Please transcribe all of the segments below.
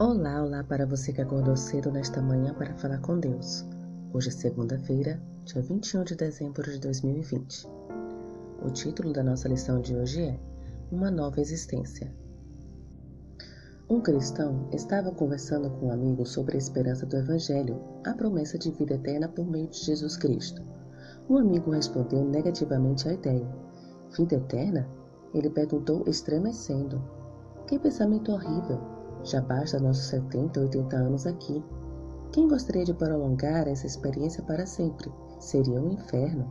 Olá, olá para você que acordou cedo nesta manhã para falar com Deus. Hoje é segunda-feira, dia 21 de dezembro de 2020. O título da nossa lição de hoje é Uma Nova Existência. Um cristão estava conversando com um amigo sobre a esperança do Evangelho, a promessa de vida eterna por meio de Jesus Cristo. O amigo respondeu negativamente à ideia. Vida eterna? Ele perguntou, estremecendo. Que pensamento horrível! Já basta nossos 70, 80 anos aqui. Quem gostaria de prolongar essa experiência para sempre? Seria um inferno.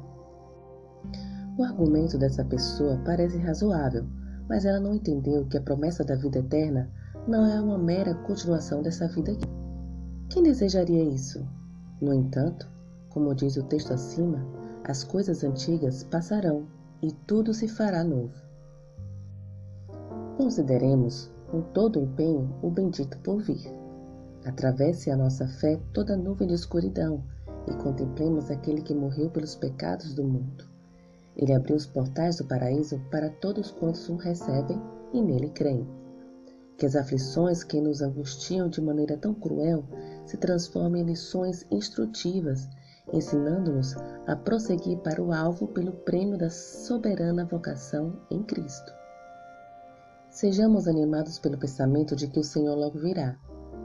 O argumento dessa pessoa parece razoável, mas ela não entendeu que a promessa da vida eterna não é uma mera continuação dessa vida aqui. Quem desejaria isso? No entanto, como diz o texto acima, as coisas antigas passarão e tudo se fará novo. Consideremos com todo empenho o bendito por vir. Atravesse a nossa fé toda nuvem de escuridão e contemplemos aquele que morreu pelos pecados do mundo. Ele abriu os portais do paraíso para todos quantos o recebem e nele creem. Que as aflições que nos angustiam de maneira tão cruel se transformem em lições instrutivas, ensinando-nos a prosseguir para o alvo pelo prêmio da soberana vocação em Cristo. Sejamos animados pelo pensamento de que o Senhor logo virá.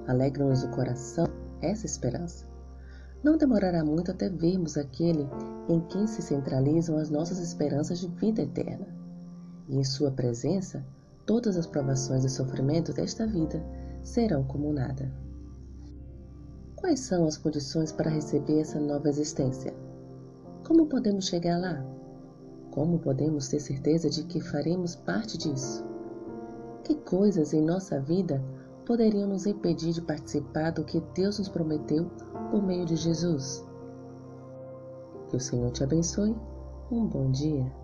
Alegra-nos o coração essa esperança. Não demorará muito até vermos aquele em quem se centralizam as nossas esperanças de vida eterna. E em Sua presença, todas as provações e sofrimentos desta vida serão como nada. Quais são as condições para receber essa nova existência? Como podemos chegar lá? Como podemos ter certeza de que faremos parte disso? Que coisas em nossa vida poderiam nos impedir de participar do que Deus nos prometeu por meio de Jesus? Que o Senhor te abençoe. Um bom dia.